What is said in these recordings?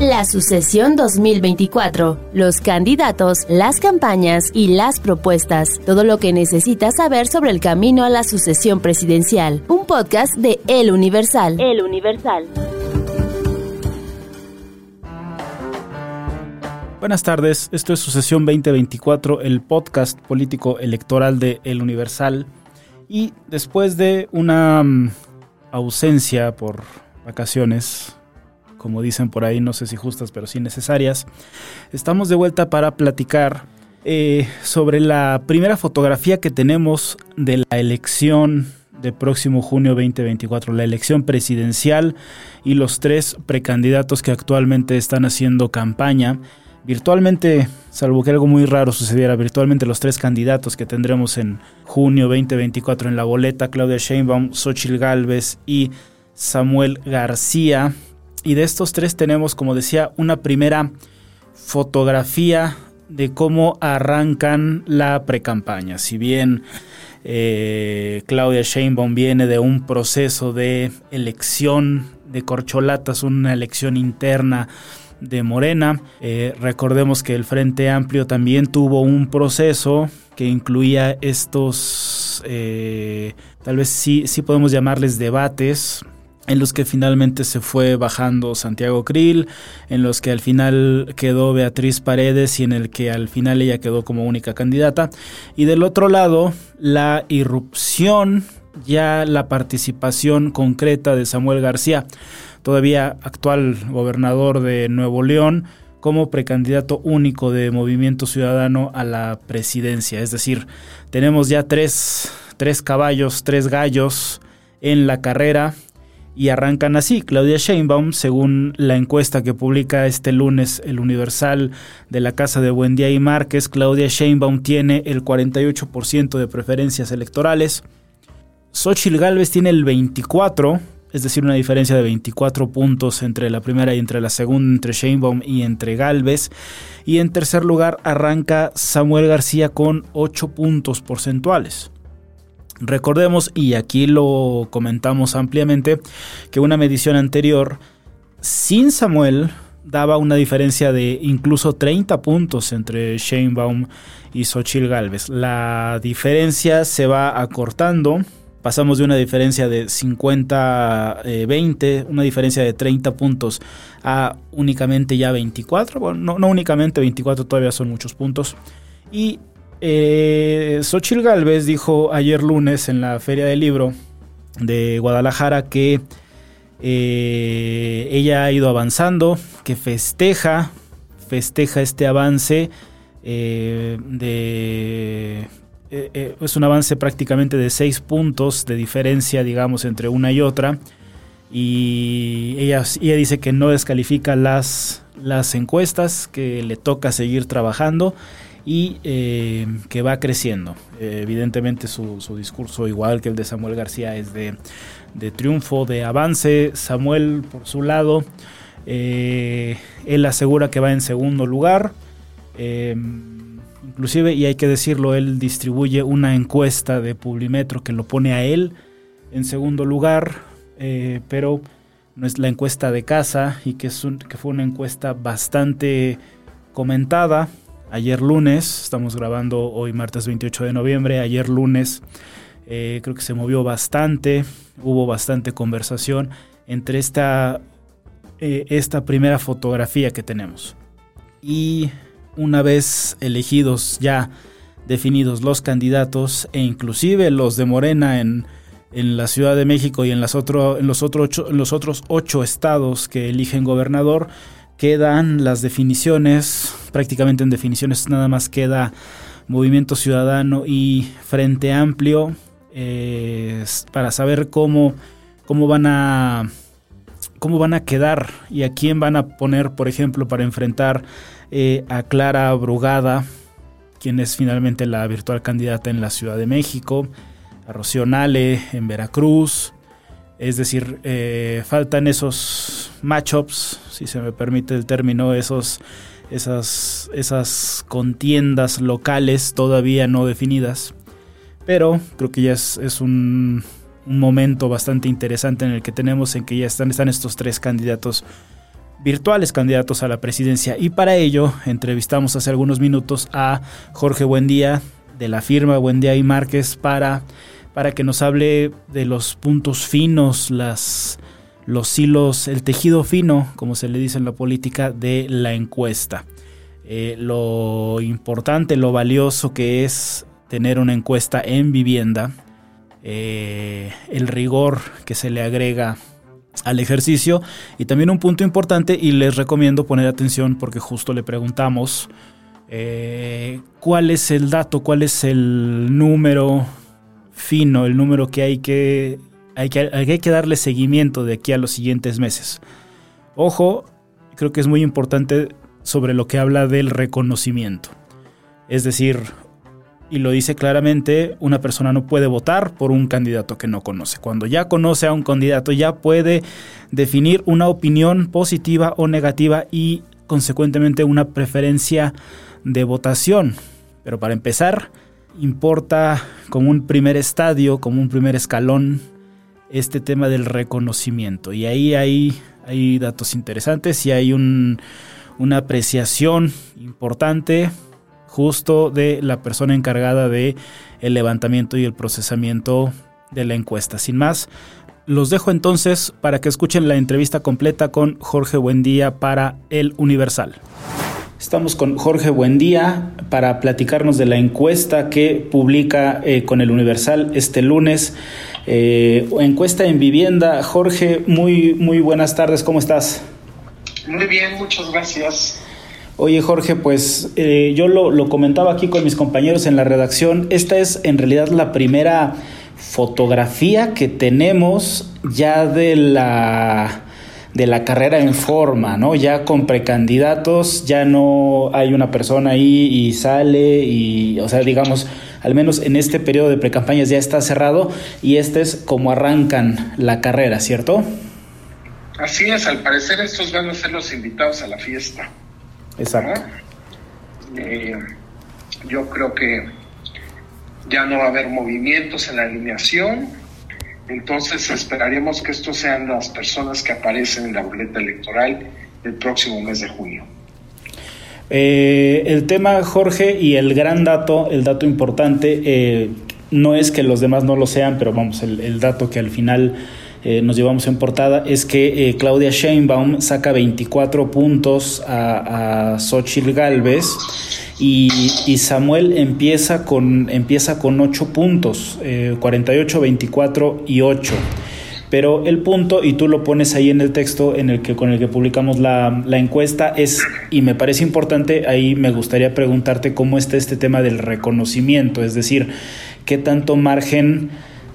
La sucesión 2024. Los candidatos, las campañas y las propuestas. Todo lo que necesitas saber sobre el camino a la sucesión presidencial. Un podcast de El Universal. El Universal. Buenas tardes, esto es Sucesión 2024, el podcast político electoral de El Universal. Y después de una mm, ausencia por vacaciones, como dicen por ahí, no sé si justas, pero sí necesarias, estamos de vuelta para platicar eh, sobre la primera fotografía que tenemos de la elección de próximo junio 2024, la elección presidencial y los tres precandidatos que actualmente están haciendo campaña virtualmente, salvo que algo muy raro sucediera, virtualmente los tres candidatos que tendremos en junio 2024 en la boleta, Claudia Sheinbaum, Xochitl Galvez y Samuel García. Y de estos tres tenemos, como decía, una primera fotografía de cómo arrancan la precampaña. Si bien eh, Claudia Sheinbaum viene de un proceso de elección de corcholatas, una elección interna de Morena. Eh, recordemos que el Frente Amplio también tuvo un proceso que incluía estos, eh, tal vez sí, sí podemos llamarles debates, en los que finalmente se fue bajando Santiago Krill, en los que al final quedó Beatriz Paredes y en el que al final ella quedó como única candidata. Y del otro lado, la irrupción, ya la participación concreta de Samuel García todavía actual gobernador de Nuevo León, como precandidato único de Movimiento Ciudadano a la presidencia. Es decir, tenemos ya tres, tres caballos, tres gallos en la carrera y arrancan así. Claudia Sheinbaum, según la encuesta que publica este lunes el Universal de la Casa de Buendía y Márquez, Claudia Sheinbaum tiene el 48% de preferencias electorales. Xochitl Gálvez tiene el 24%, es decir, una diferencia de 24 puntos entre la primera y entre la segunda, entre Sheinbaum y entre Galvez. Y en tercer lugar arranca Samuel García con 8 puntos porcentuales. Recordemos, y aquí lo comentamos ampliamente, que una medición anterior sin Samuel daba una diferencia de incluso 30 puntos entre Sheinbaum y Xochitl Galvez. La diferencia se va acortando pasamos de una diferencia de 50-20, eh, una diferencia de 30 puntos, a únicamente ya 24. Bueno, no, únicamente 24, todavía son muchos puntos. Y eh, Xochitl Galvez dijo ayer lunes en la Feria del Libro de Guadalajara que eh, ella ha ido avanzando, que festeja, festeja este avance eh, de eh, es un avance prácticamente de seis puntos de diferencia, digamos, entre una y otra. Y ella, ella dice que no descalifica las, las encuestas, que le toca seguir trabajando y eh, que va creciendo. evidentemente su, discurso, igual que el de Samuel García, es de, de triunfo, de avance. Samuel, por su lado, él asegura que va en segundo lugar. Inclusive, y hay que decirlo, él distribuye una encuesta de Publimetro que lo pone a él en segundo lugar, eh, pero no es la encuesta de casa y que, es que fue una encuesta bastante comentada. Ayer lunes, estamos grabando hoy martes 28 de noviembre, ayer lunes eh, creo que se movió bastante, hubo bastante conversación entre esta, eh, esta primera fotografía que tenemos. Y una vez elegidos ya definidos los candidatos e inclusive los de Morena en, la Ciudad de México y en, las otro, en, los los otros ocho estados que eligen gobernador, quedan las definiciones, prácticamente en definiciones nada más queda Movimiento Ciudadano y Frente Amplio, eh, para saber cómo cómo van a cómo van a quedar y a quién van a poner, por ejemplo, para enfrentar eh, a Clara Brugada, quien es finalmente la virtual candidata en la Ciudad de México, a Rocío Nale en Veracruz. Es decir, eh, faltan esos matchups, si se me permite el término, esos, esas, esas contiendas locales todavía no definidas. Pero creo que ya es, un, momento bastante interesante en el que tenemos en que ya están, están estos tres candidatos virtuales candidatos a la presidencia. Y para ello entrevistamos hace algunos minutos a Jorge Buendía de la firma Buendía y Márquez para, para que nos hable de los puntos finos, las, los hilos, el tejido fino, como se le dice en la política, de la encuesta. Eh, lo importante, lo valioso que es tener una encuesta en vivienda, eh, el rigor que se le agrega al ejercicio y también un punto importante y les recomiendo poner atención porque justo le preguntamos eh, cuál es el dato, cuál es el número fino, el número que hay que, hay que, hay que darle seguimiento de aquí a los siguientes meses. Ojo, creo que es muy importante sobre lo que habla del reconocimiento. Es decir, y lo dice claramente, una persona no puede votar por un candidato que no conoce. Cuando ya conoce a un candidato ya puede definir una opinión positiva o negativa y consecuentemente una preferencia de votación. Pero para empezar, importa como un primer estadio, como un primer escalón, este tema del reconocimiento. Y ahí hay, hay datos interesantes y hay una apreciación importante justo de la persona encargada de el levantamiento y el procesamiento de la encuesta. Sin más, los dejo entonces para que escuchen la entrevista completa con Jorge Buendía para El Universal. Estamos con Jorge Buendía para platicarnos de la encuesta que publica eh, con El Universal este lunes. Eh, encuesta en vivienda. Jorge, muy, muy buenas tardes, ¿cómo estás? Muy bien, muchas gracias. Oye Jorge, pues eh, yo lo, comentaba aquí con mis compañeros en la redacción, esta es en realidad la primera fotografía que tenemos ya de la de la carrera en forma, ¿no? Ya con precandidatos, ya no hay una persona ahí y sale y, o sea, digamos, al menos en este periodo de precampañas ya está cerrado y este es como arrancan la carrera, ¿cierto? Así es, al parecer estos van a ser los invitados a la fiesta. Exacto. Eh, yo creo que ya no va a haber movimientos en la alineación, entonces esperaríamos que estos sean las personas que aparecen en la boleta electoral el próximo mes de junio. Eh, el tema, Jorge, y el gran dato, el dato importante, eh, no es que los demás no lo sean, pero vamos, el dato que al final eh, nos llevamos en portada es que eh, Claudia Sheinbaum saca 24 puntos a, a Xochitl Galvez y, Samuel empieza con, empieza con 8 puntos, 48, eh, 24 y 8 pero el punto, y tú lo pones ahí en el texto en el que, con el que publicamos la, la, encuesta, es, y me parece importante, ahí me gustaría preguntarte cómo está este tema del reconocimiento, es decir, qué tanto margen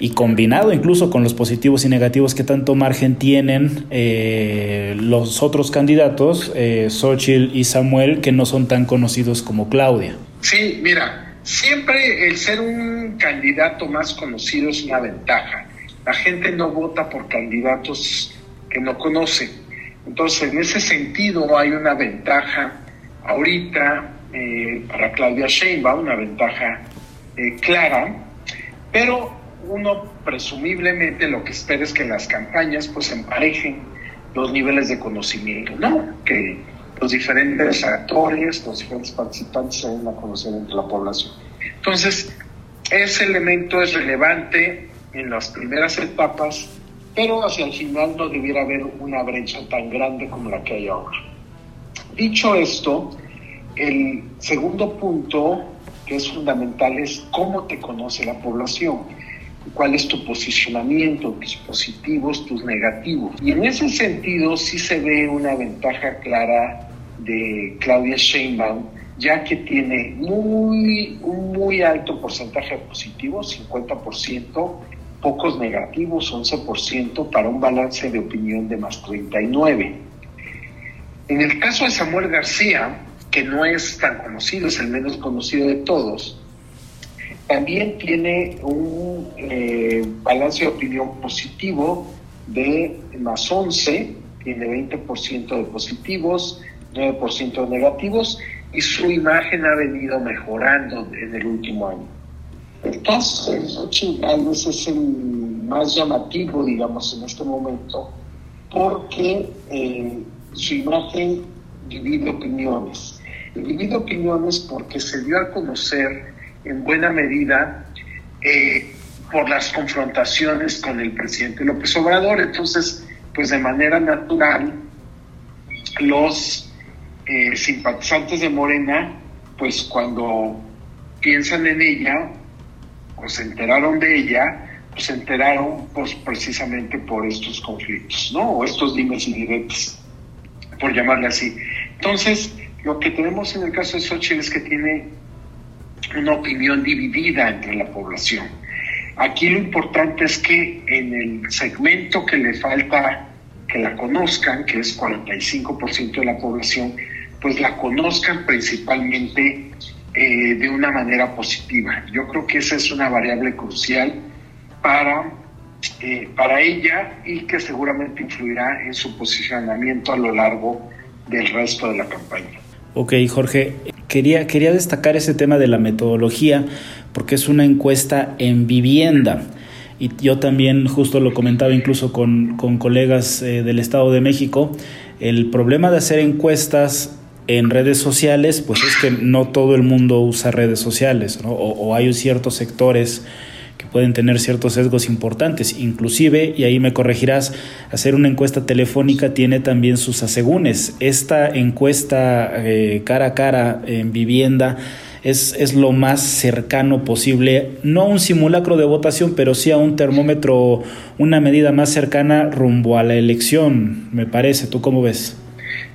y combinado incluso con los positivos y negativos que tanto margen tienen eh, los otros candidatos, eh, Xochitl y Samuel, que no son tan conocidos como Claudia. Sí, mira, siempre el ser un candidato más conocido es una ventaja. La gente no vota por candidatos que no conoce. Entonces, en ese sentido hay una ventaja ahorita eh, para Claudia Sheinbaum, una ventaja eh, clara, pero uno presumiblemente lo que espera es que las campañas pues emparejen los niveles de conocimiento, ¿no? Que los diferentes actores, los diferentes participantes se den a conocer entre la población. Entonces, ese elemento es relevante en las primeras etapas, pero hacia el final no debiera haber una brecha tan grande como la que hay ahora. Dicho esto, el segundo punto que es fundamental es cómo te conoce la población cuál es tu posicionamiento, tus positivos, tus negativos. Y en ese sentido sí se ve una ventaja clara de Claudia Sheinbaum, ya que tiene muy, un muy alto porcentaje de positivos, 50%, pocos negativos, 11%, para un balance de opinión de más 39. En el caso de Samuel García, que no es tan conocido, es el menos conocido de todos, también tiene un eh, balance de opinión positivo de más 11, tiene 20% de positivos, 9% de negativos, y su imagen ha venido mejorando en el último año. Entonces, tal vez es el más llamativo, digamos, en este momento, porque eh, su imagen divide opiniones. Divide opiniones porque se dio a conocer en buena medida eh, por las confrontaciones con el presidente López Obrador. Entonces, pues de manera natural, los eh, simpatizantes de Morena, pues cuando piensan en ella, o se enteraron de ella, pues se enteraron pues precisamente por estos conflictos, ¿no? O estos dimes y diretes, por llamarle así. Entonces, lo que tenemos en el caso de Xochitl es que tiene una opinión dividida entre la población. Aquí lo importante es que en el segmento que le falta que la conozcan, que es 45% de la población, pues la conozcan principalmente eh, de una manera positiva. Yo creo que esa es una variable crucial para, eh, para ella y que seguramente influirá en su posicionamiento a lo largo del resto de la campaña. Ok, Jorge, quería, quería destacar ese tema de la metodología porque es una encuesta en vivienda. Y yo también justo lo comentaba incluso con, con colegas eh, del Estado de México, el problema de hacer encuestas en redes sociales, pues es que no todo el mundo usa redes sociales, ¿no? o, hay ciertos sectores pueden tener ciertos sesgos importantes. Inclusive, y ahí me corregirás, hacer una encuesta telefónica tiene también sus asegúnes. Esta encuesta eh, cara a cara en vivienda es, es, lo más cercano posible, no un simulacro de votación, pero sí a un termómetro, una medida más cercana rumbo a la elección, me parece. ¿Tú cómo ves?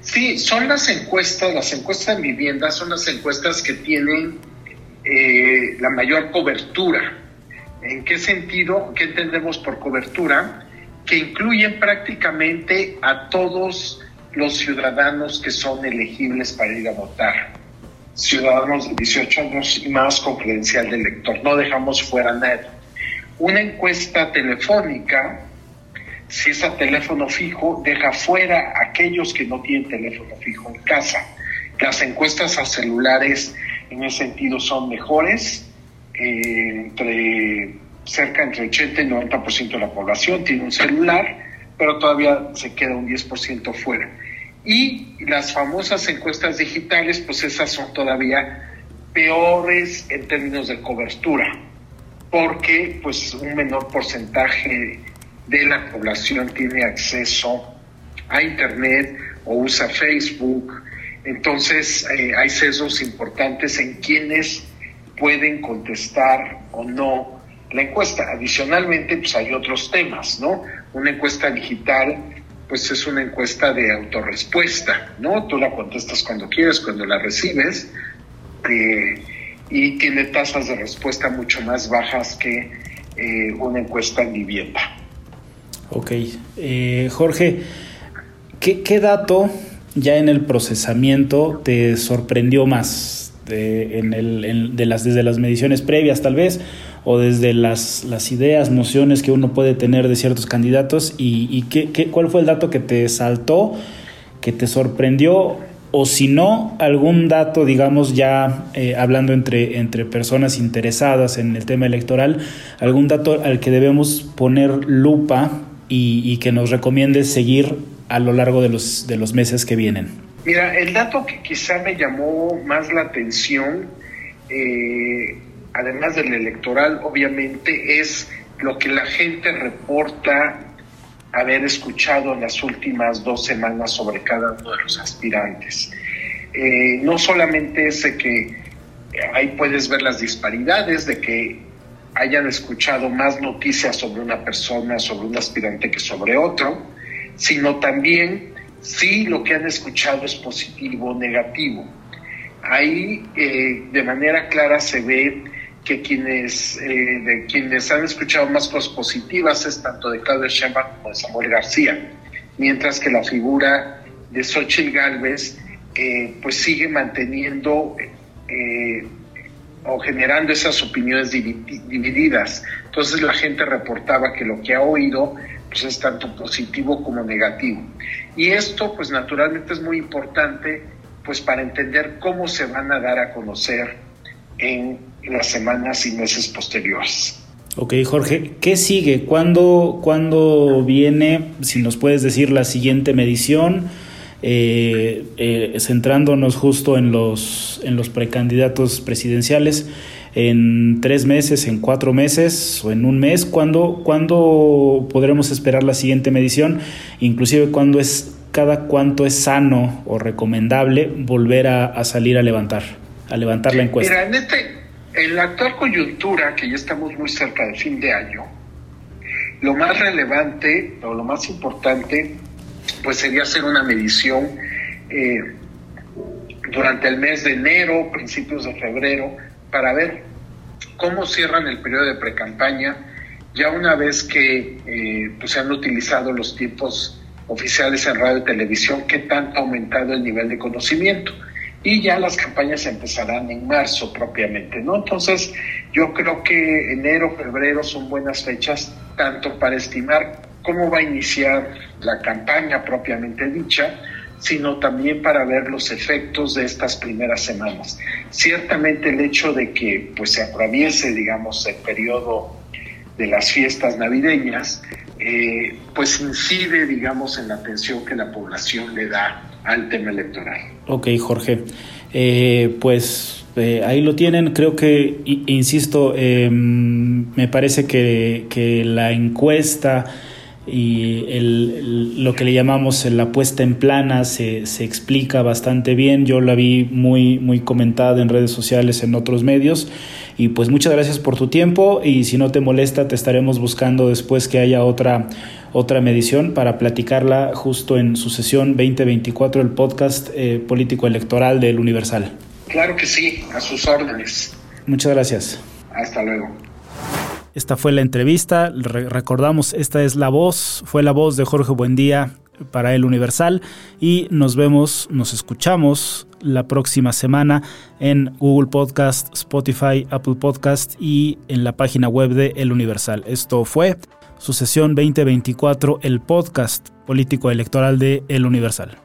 Sí, son las encuestas, las encuestas en vivienda son las encuestas que tienen eh, la mayor cobertura. ¿En qué sentido? ¿Qué entendemos por cobertura? Que incluyen prácticamente a todos los ciudadanos que son elegibles para ir a votar. Ciudadanos de 18 años y más con credencial de elector. No dejamos fuera a nadie. Una encuesta telefónica si es a teléfono fijo, deja fuera a aquellos que no tienen teléfono fijo en casa. Las encuestas a celulares en ese sentido son mejores, entre cerca entre 80 y 90% de la población tiene un celular, pero todavía se queda un 10% fuera. Y las famosas encuestas digitales, pues esas son todavía peores en términos de cobertura, porque pues un menor porcentaje de la población tiene acceso a Internet o usa Facebook. Entonces eh, hay sesgos importantes en quienes pueden contestar o no la encuesta. Adicionalmente, pues hay otros temas, ¿no? Una encuesta digital, pues es una encuesta de autorrespuesta, ¿no? Tú la contestas cuando quieres, cuando la recibes, eh, y tiene tasas de respuesta mucho más bajas que eh, una encuesta en vivienda. Ok. Eh, Jorge, ¿qué, dato ya en el procesamiento te sorprendió más de, en el, de las, desde las mediciones previas tal vez o desde las, las ideas, nociones que uno puede tener de ciertos candidatos y, qué, qué, cuál fue el dato que te saltó, que te sorprendió o si no, algún dato, digamos, ya eh, hablando entre, entre personas interesadas en el tema electoral, algún dato al que debemos poner lupa y, que nos recomiende seguir a lo largo de los, de los meses que vienen? Mira, el dato que quizá me llamó más la atención, eh, además del electoral, obviamente, es lo que la gente reporta haber escuchado en las últimas dos semanas sobre cada uno de los aspirantes. Eh, no solamente es de que ahí puedes ver las disparidades, de que hayan escuchado más noticias sobre una persona, sobre un aspirante que sobre otro, sino también si lo que han escuchado es positivo o negativo. Ahí eh, de manera clara se ve que quienes, eh, de quienes han escuchado más cosas positivas es tanto de Claudia Sheinbaum como de Samuel García, mientras que la figura de Xochitl Galvez eh, pues sigue manteniendo o generando esas opiniones divididas. Entonces la gente reportaba que lo que ha oído pues es tanto positivo como negativo. Y esto pues naturalmente es muy importante pues para entender cómo se van a dar a conocer en las semanas y meses posteriores. Ok, Jorge, ¿qué sigue? ¿Cuándo, ¿Cuándo viene, si nos puedes decir, la siguiente medición? Eh, eh, centrándonos justo en los, en los precandidatos presidenciales, en tres meses, en cuatro meses o en un mes, ¿cuándo, ¿cuándo podremos esperar la siguiente medición? Inclusive, ¿cuándo es, cada cuánto es sano o recomendable volver a, salir a levantar, a levantar la encuesta? Mira, en, este, en la actual coyuntura, que ya estamos muy cerca del fin de año, lo más relevante o lo más importante pues sería hacer una medición eh, durante el mes de enero, principios de febrero, para ver cómo cierran el periodo de precampaña, ya una vez que eh, pues se han utilizado los tiempos oficiales en radio y televisión, qué tanto ha aumentado el nivel de conocimiento. Y ya las campañas empezarán en marzo propiamente, ¿no? Entonces, yo creo que enero, febrero son buenas fechas, tanto para estimar cómo va a iniciar la campaña propiamente dicha, sino también para ver los efectos de estas primeras semanas. Ciertamente el hecho de que pues, se atraviese, digamos, el periodo de las fiestas navideñas, eh, pues incide, digamos, en la atención que la población le da al tema electoral. Ok, Jorge. Eh, pues eh, ahí lo tienen. Creo que, insisto, em, me parece que, que la encuesta y el, lo que le llamamos la puesta en plana se, se, explica bastante bien. Yo la vi muy, muy comentada en redes sociales, en otros medios. Y pues muchas gracias por tu tiempo y si no te molesta te estaremos buscando después que haya otra, otra medición para platicarla justo en su sesión 2024, el podcast eh, político electoral del Universal. Claro que sí, a sus órdenes. Muchas gracias. Hasta luego. Esta fue la entrevista. recordamos, esta es la voz, fue la voz de Jorge Buendía para El Universal y nos vemos, nos escuchamos la próxima semana en Google Podcast, Spotify, Apple Podcast y en la página web de El Universal. Esto fue su sesión 2024, el podcast político electoral de El Universal.